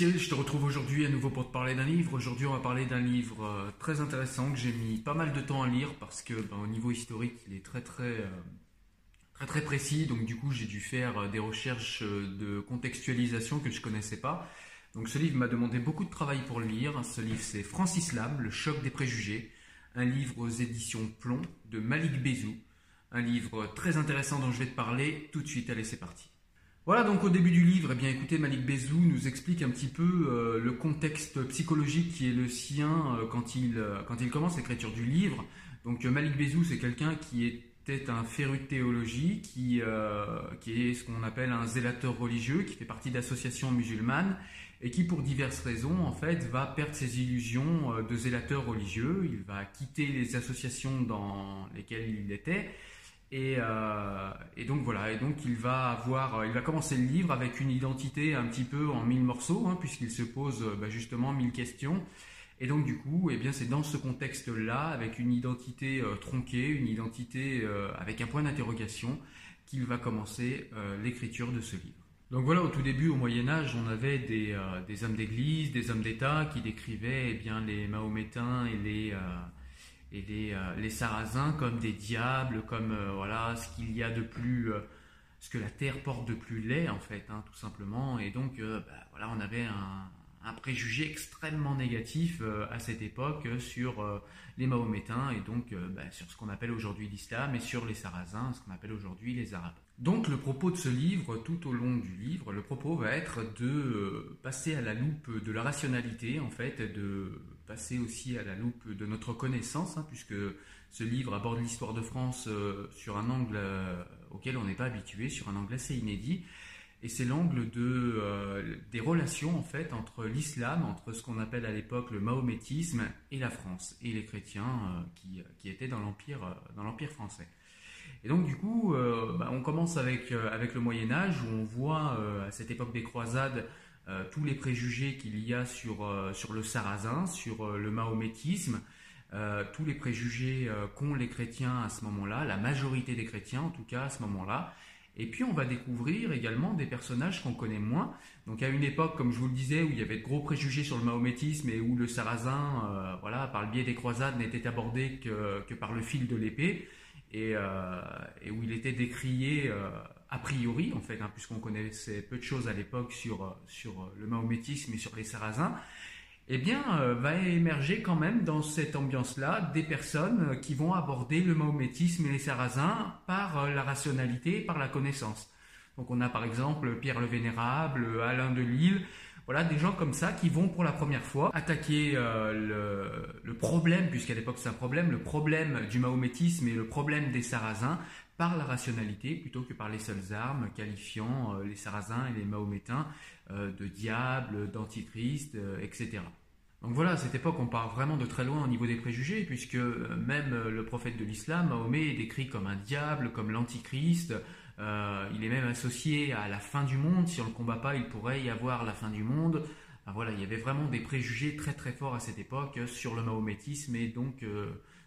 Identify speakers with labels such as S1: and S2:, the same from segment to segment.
S1: Je te retrouve aujourd'hui à nouveau pour te parler d'un livre. Aujourd'hui, on va parler d'un livre euh, très intéressant que j'ai mis pas mal de temps à lire parce que, ben, au niveau historique, il est très très euh, très très précis. Donc, du coup, j'ai dû faire euh, des recherches de contextualisation que je connaissais pas. Donc, ce livre m'a demandé beaucoup de travail pour le lire. Ce livre, c'est Francis Lam, Le choc des préjugés, un livre aux éditions Plomb de Malik Bezou. Un livre très intéressant dont je vais te parler tout de suite. Allez, c'est parti. Voilà, donc au début du livre, eh bien, écoutez, Malik Bezou nous explique un petit peu euh, le contexte psychologique qui est le sien euh, quand, il, euh, quand il commence l'écriture du livre. Donc Malik Bezou, c'est quelqu'un qui était un féru de théologie, qui, qui est ce qu'on appelle un zélateur religieux, qui fait partie d'associations musulmanes, et qui, pour diverses raisons, en fait, va perdre ses illusions de zélateur religieux. Il va quitter les associations dans lesquelles il était euh, et, donc voilà, et donc il va avoir, il va commencer le livre avec une identité un petit peu en mille morceaux, hein, puisqu'il se pose bah, justement mille questions. Et donc du coup, eh bien c'est dans ce contexte-là, avec une identité euh, tronquée, une identité euh, avec un point d'interrogation, qu'il va commencer l'écriture de ce livre. Donc voilà, au tout début, au Moyen Âge, on avait des, des hommes d'église, des hommes d'État qui décrivaient eh bien les Mahométains et les et les, euh, les, Sarrasins comme des diables, comme euh, voilà ce qu'il y a de plus, euh, ce que la terre porte de plus laid en fait, hein, tout simplement. Et donc bah, voilà, on avait un, un préjugé extrêmement négatif à cette époque sur les Mahométains et donc bah, sur ce qu'on appelle aujourd'hui l'islam et sur les Sarrasins, ce qu'on appelle aujourd'hui les Arabes. Donc le propos de ce livre, tout au long du livre, le propos va être de passer à la loupe de la rationalité, en fait, de passer aussi à la loupe de notre connaissance, hein, puisque ce livre aborde l'histoire de France euh, sur un angle euh, auquel on n'est pas habitué, sur un angle assez inédit. Et c'est l'angle euh, des relations en fait entre l'islam, entre ce qu'on appelle à l'époque le mahométisme et la France, et les chrétiens qui, qui, étaient dans l'empire, dans l'empire français. Et donc du coup, bah, on commence avec, avec le Moyen Âge où on voit à cette époque des croisades euh, tous les préjugés qu'il y a sur, euh, sur le sarrasin, sur euh, le mahométisme, tous les préjugés qu'ont les chrétiens à ce moment-là, la majorité des chrétiens en tout cas à ce moment-là. Et puis on va découvrir également des personnages qu'on connaît moins. Donc à une époque, comme je vous le disais, où il y avait de gros préjugés sur le mahométisme et où le sarrasin, voilà, par le biais des croisades, n'était abordé que, par le fil de l'épée, et, et, où il était décrié a priori, en fait, hein, puisqu'on connaissait peu de choses à l'époque sur, euh, sur euh, le mahométisme et sur les sarrasins, eh bien, euh, va émerger quand même dans cette ambiance-là des personnes qui vont aborder le mahométisme et les sarrasins par la rationalité, par la connaissance. Donc on a par exemple Pierre le Vénérable, Alain de Lille, voilà, des gens comme ça qui vont pour la première fois attaquer le, problème, puisqu'à l'époque c'est un problème, le problème du mahométisme et le problème des sarrasins par la rationalité plutôt que par les seules armes, qualifiant euh, les Sarrasins et les Mahométains euh, de diables, d'antichrist, euh, etc. Donc voilà, à cette époque, on part vraiment de très loin au niveau des préjugés, puisque même le prophète de l'islam, Mahomet, est décrit comme un diable, comme l'antichrist. il est même associé à la fin du monde. Si on ne le combat pas, il pourrait y avoir la fin du monde. voilà, il y avait vraiment des préjugés très très forts à cette époque sur le mahométisme et donc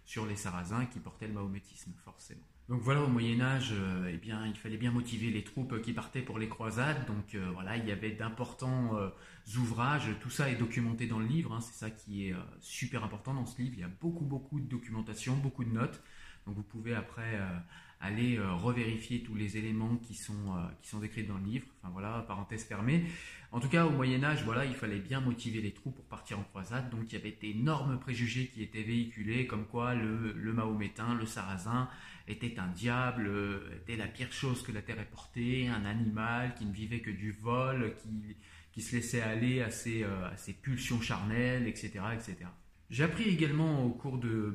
S1: sur les Sarrasins qui portaient le mahométisme, forcément. Donc voilà, au Moyen Âge, euh, eh bien, il fallait bien motiver les troupes qui partaient pour les croisades. Donc euh, voilà, il y avait d'importants euh, ouvrages. Tout ça est documenté dans le livre. Hein. c'est ça qui est super important dans ce livre. Il y a beaucoup, beaucoup de documentation, beaucoup de notes. Donc vous pouvez après aller euh, revérifier tous les éléments qui sont, euh, qui sont décrits dans le livre. Enfin voilà, parenthèse fermée. En tout cas, au Moyen Âge, voilà, il fallait bien motiver les troupes pour partir en croisade. Donc il y avait d'énormes préjugés qui étaient véhiculés, comme quoi le, le mahométain, le sarrasin, était un diable, euh, était la pire chose que la terre ait portée, un animal qui ne vivait que du vol, qui, qui se laissait aller à ses, à ses pulsions charnelles, etc., etc. J'ai appris également au cours de,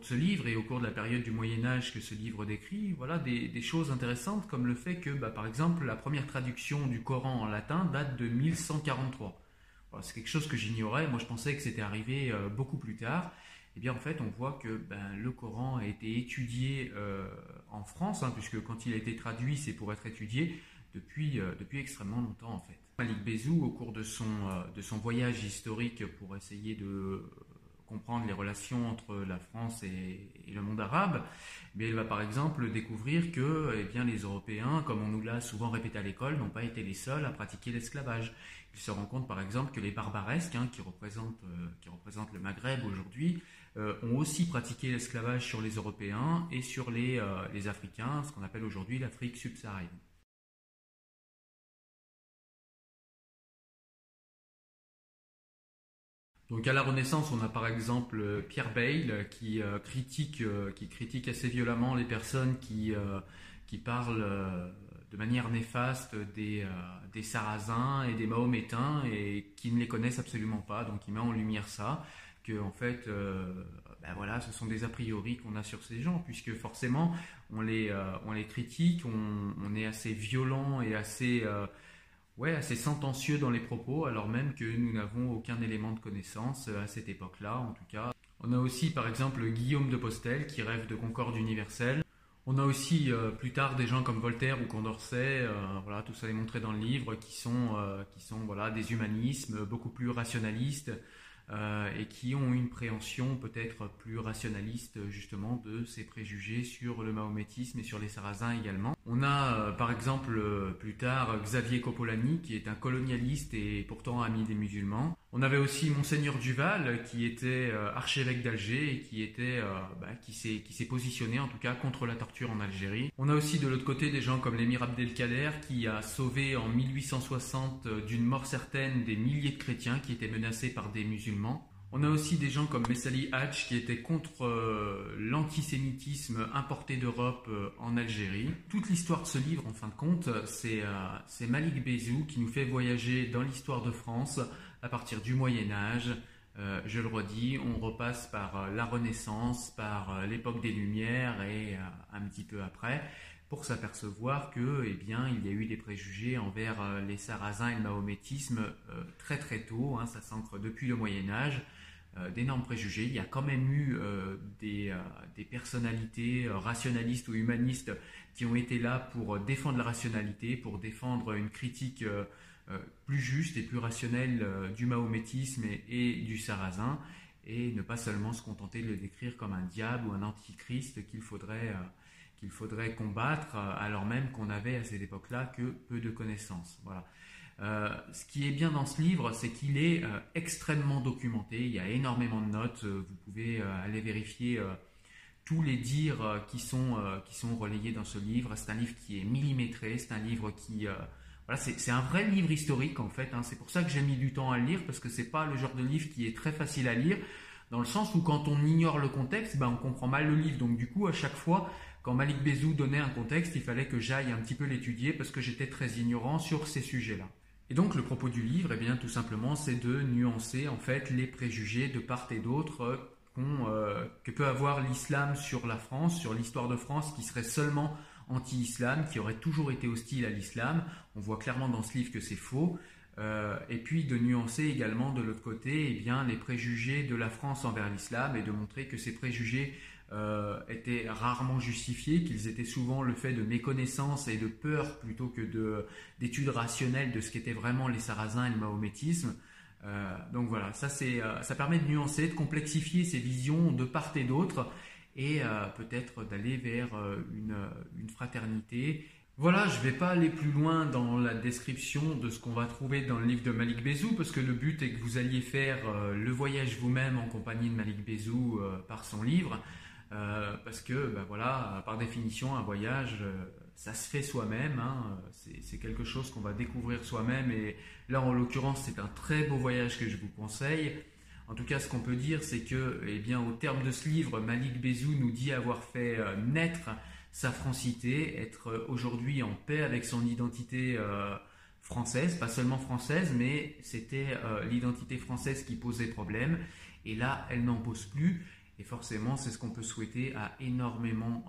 S1: ce livre et au cours de la période du Moyen Âge que ce livre décrit, voilà des, choses intéressantes comme le fait que, bah, par exemple, la première traduction du Coran en latin date de 1143. c'est quelque chose que j'ignorais. Moi, je pensais que c'était arrivé euh, beaucoup plus tard. Eh bien, en fait, on voit que ben, le Coran a été étudié euh, en France, hein, puisque quand il a été traduit, c'est pour être étudié depuis, euh, depuis extrêmement longtemps, en fait. Malik Bezou, au cours de son, de son voyage historique pour essayer de comprendre les relations entre la France et, le monde arabe, mais elle va par exemple découvrir que eh bien, les Européens, comme on nous l'a souvent répété à l'école, n'ont pas été les seuls à pratiquer l'esclavage. Il se rend compte par exemple que les barbaresques, hein, qui, représentent, euh, le Maghreb aujourd'hui, euh, ont aussi pratiqué l'esclavage sur les Européens et sur euh, les Africains, ce qu'on appelle aujourd'hui l'Afrique subsaharienne. Donc à la Renaissance, on a par exemple Pierre Bayle qui, critique, qui critique assez violemment les personnes qui, qui parlent de manière néfaste des, des Sarrasins et des Mahométains et qui ne les connaissent absolument pas. Donc il met en lumière ça que en fait, euh, ben voilà, ce sont des a priori qu'on a sur ces gens, puisque forcément, on les, euh, on les critique, on, est assez violent et assez, euh, ouais, assez sentencieux dans les propos, alors même que nous n'avons aucun élément de connaissance à cette époque-là, en tout cas. On a aussi, par exemple, Guillaume de Postel qui rêve de concorde universelle. On a aussi plus tard des gens comme Voltaire ou Condorcet, voilà, tout ça est montré dans le livre, qui sont, qui sont voilà, des humanismes beaucoup plus rationalistes, euh, et qui ont une préhension peut-être plus rationaliste justement de ces préjugés sur le mahométisme et sur les sarrasins également. On a euh, par exemple euh, plus tard Xavier Coppolani qui est un colonialiste et pourtant ami des musulmans. On avait aussi Monseigneur Duval qui était euh, archevêque d'Alger et qui était euh, bah, qui s'est qui s'est positionné en tout cas contre la torture en Algérie. On a aussi de l'autre côté des gens comme l'émir Abdelkader qui a sauvé en 1860 euh, d'une mort certaine des milliers de chrétiens qui étaient menacés par des musulmans. On a aussi des gens comme Messali Hatch qui étaient contre l'antisémitisme importé d'Europe en Algérie. Toute l'histoire de ce livre, en fin de compte, c'est Malik Bezou qui nous fait voyager dans l'histoire de France à partir du Moyen Âge. Euh, je le redis, on repasse par euh, la Renaissance, par euh, l'époque des Lumières et un petit peu après, pour s'apercevoir que, eh bien, il y a eu des préjugés envers les Sarrasins et le mahométisme très très tôt. Hein, ça s'ancre depuis le Moyen Âge. d'énormes préjugés. Il y a quand même eu des, personnalités rationalistes ou humanistes qui ont été là pour défendre la rationalité, pour défendre une critique plus juste et plus rationnel euh, du mahométisme et, du sarrasin, et ne pas seulement se contenter de le décrire comme un diable ou un antichrist qu'il faudrait, euh, qu'il faudrait combattre, alors même qu'on avait à cette époque-là que peu de connaissances. Voilà. ce qui est bien dans ce livre, c'est qu'il est extrêmement documenté. Il y a énormément de notes. vous pouvez aller vérifier tous les dires qui sont qui sont relayés dans ce livre. C'est un livre qui est millimétré. C'est un livre qui voilà, c'est un vrai livre historique en fait. Hein. C'est pour ça que j'ai mis du temps à le lire parce que c'est pas le genre de livre qui est très facile à lire dans le sens où quand on ignore le contexte, ben on comprend mal le livre. Donc du coup, à chaque fois, quand Malik Bezou donnait un contexte, il fallait que j'aille un petit peu l'étudier parce que j'étais très ignorant sur ces sujets-là. Et donc le propos du livre, eh bien tout simplement, c'est de nuancer en fait les préjugés de part et d'autre euh, euh, que peut avoir l'islam sur la France, sur l'histoire de France, qui serait seulement anti-islam, qui aurait toujours été hostile à l'islam. On voit clairement dans ce livre que c'est faux. Euh, et puis de nuancer également de l'autre côté eh bien, les préjugés de la France envers l'islam et de montrer que ces préjugés euh, étaient rarement justifiés, qu'ils étaient souvent le fait de méconnaissance et de peur plutôt que d'études rationnelles de ce qu'étaient vraiment les sarrasins et le mahométisme. Euh, donc voilà, ça, ça permet de nuancer, de complexifier ces visions de part et d'autre et euh, peut-être d'aller vers euh, une, fraternité. Voilà, je ne vais pas aller plus loin dans la description de ce qu'on va trouver dans le livre de Malik Bezou, parce que le but est que vous alliez faire euh, le voyage vous-même en compagnie de Malik Bezou par son livre, parce que, ben voilà, par définition, un voyage, ça se fait soi-même, hein, c'est quelque chose qu'on va découvrir soi-même, et là, en l'occurrence, c'est un très beau voyage que je vous conseille. En tout cas, ce qu'on peut dire, c'est que, eh bien, au terme de ce livre, Malik Bezou nous dit avoir fait euh, naître sa francité, être euh, aujourd'hui en paix avec son identité euh, française, pas seulement française, mais c'était l'identité française qui posait problème. Et là, elle n'en pose plus. Et forcément, c'est ce qu'on peut souhaiter à énormément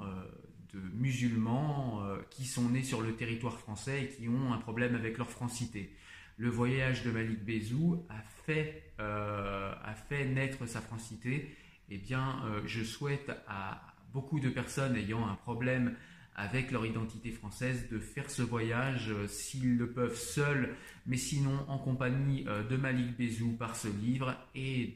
S1: de musulmans qui sont nés sur le territoire français et qui ont un problème avec leur francité le voyage de Malik Bezou a fait, euh, a fait naître sa francité, eh bien, euh, je souhaite à beaucoup de personnes ayant un problème avec leur identité française de faire ce voyage euh, s'ils le peuvent seuls, mais sinon en compagnie de Malik Bezou par ce livre et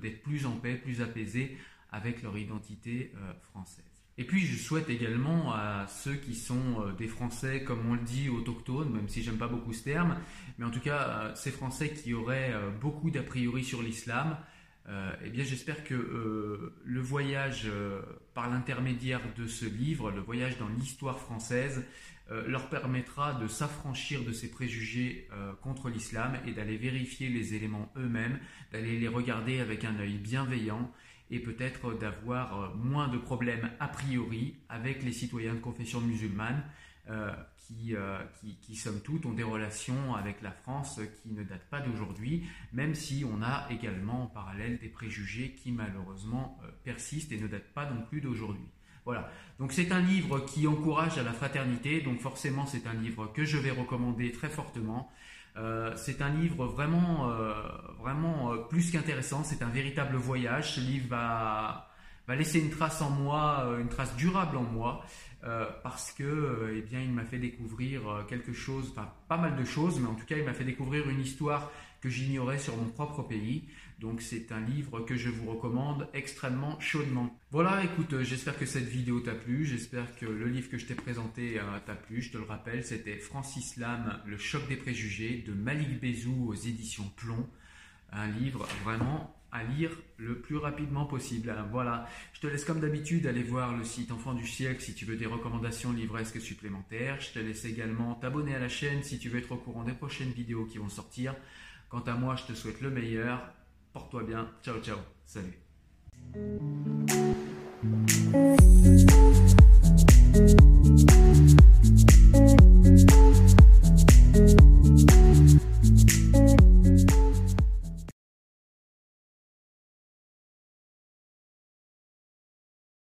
S1: d'être plus en paix, plus apaisés avec leur identité française. Et puis je souhaite également à ceux qui sont des Français, comme on le dit, autochtones, même si j'aime pas beaucoup ce terme, mais en tout cas ces Français qui auraient beaucoup d'a priori sur l'islam, euh, eh bien, j'espère que euh, le voyage euh, par l'intermédiaire de ce livre, le voyage dans l'histoire française, leur permettra de s'affranchir de ces préjugés contre l'islam et d'aller vérifier les éléments eux-mêmes, d'aller les regarder avec un œil bienveillant et peut-être d'avoir moins de problèmes a priori avec les citoyens de confession musulmane euh, qui, euh, qui, qui, somme toute, ont des relations avec la France qui ne datent pas d'aujourd'hui, même si on a également en parallèle des préjugés qui malheureusement euh, persistent et ne datent pas non plus d'aujourd'hui. Voilà. Donc c'est un livre qui encourage à la fraternité, donc forcément c'est un livre que je vais recommander très fortement. Euh, c'est un livre vraiment, euh, vraiment euh, plus qu'intéressant. C'est un véritable voyage. Ce livre va, laisser une trace en moi, une trace durable en moi. Parce que eh bien, il m'a fait découvrir quelque chose, enfin pas mal de choses, mais en tout cas il m'a fait découvrir une histoire que j'ignorais sur mon propre pays. Donc c'est un livre que je vous recommande extrêmement chaudement. Voilà, écoute, j'espère que cette vidéo t'a plu, j'espère que le livre que je t'ai présenté t'a plu. Je te le rappelle, c'était Francis Lam, Le choc des préjugés de Malik Bezou aux éditions Plomb. Un livre vraiment à lire le plus rapidement possible. Voilà, je te laisse comme d'habitude aller voir le site Enfant du siècle si tu veux des recommandations livresques supplémentaires. Je te laisse également t'abonner à la chaîne si tu veux être au courant des prochaines vidéos qui vont sortir. Quant à moi, je te souhaite le meilleur. Porte-toi bien. Ciao, ciao. Salut.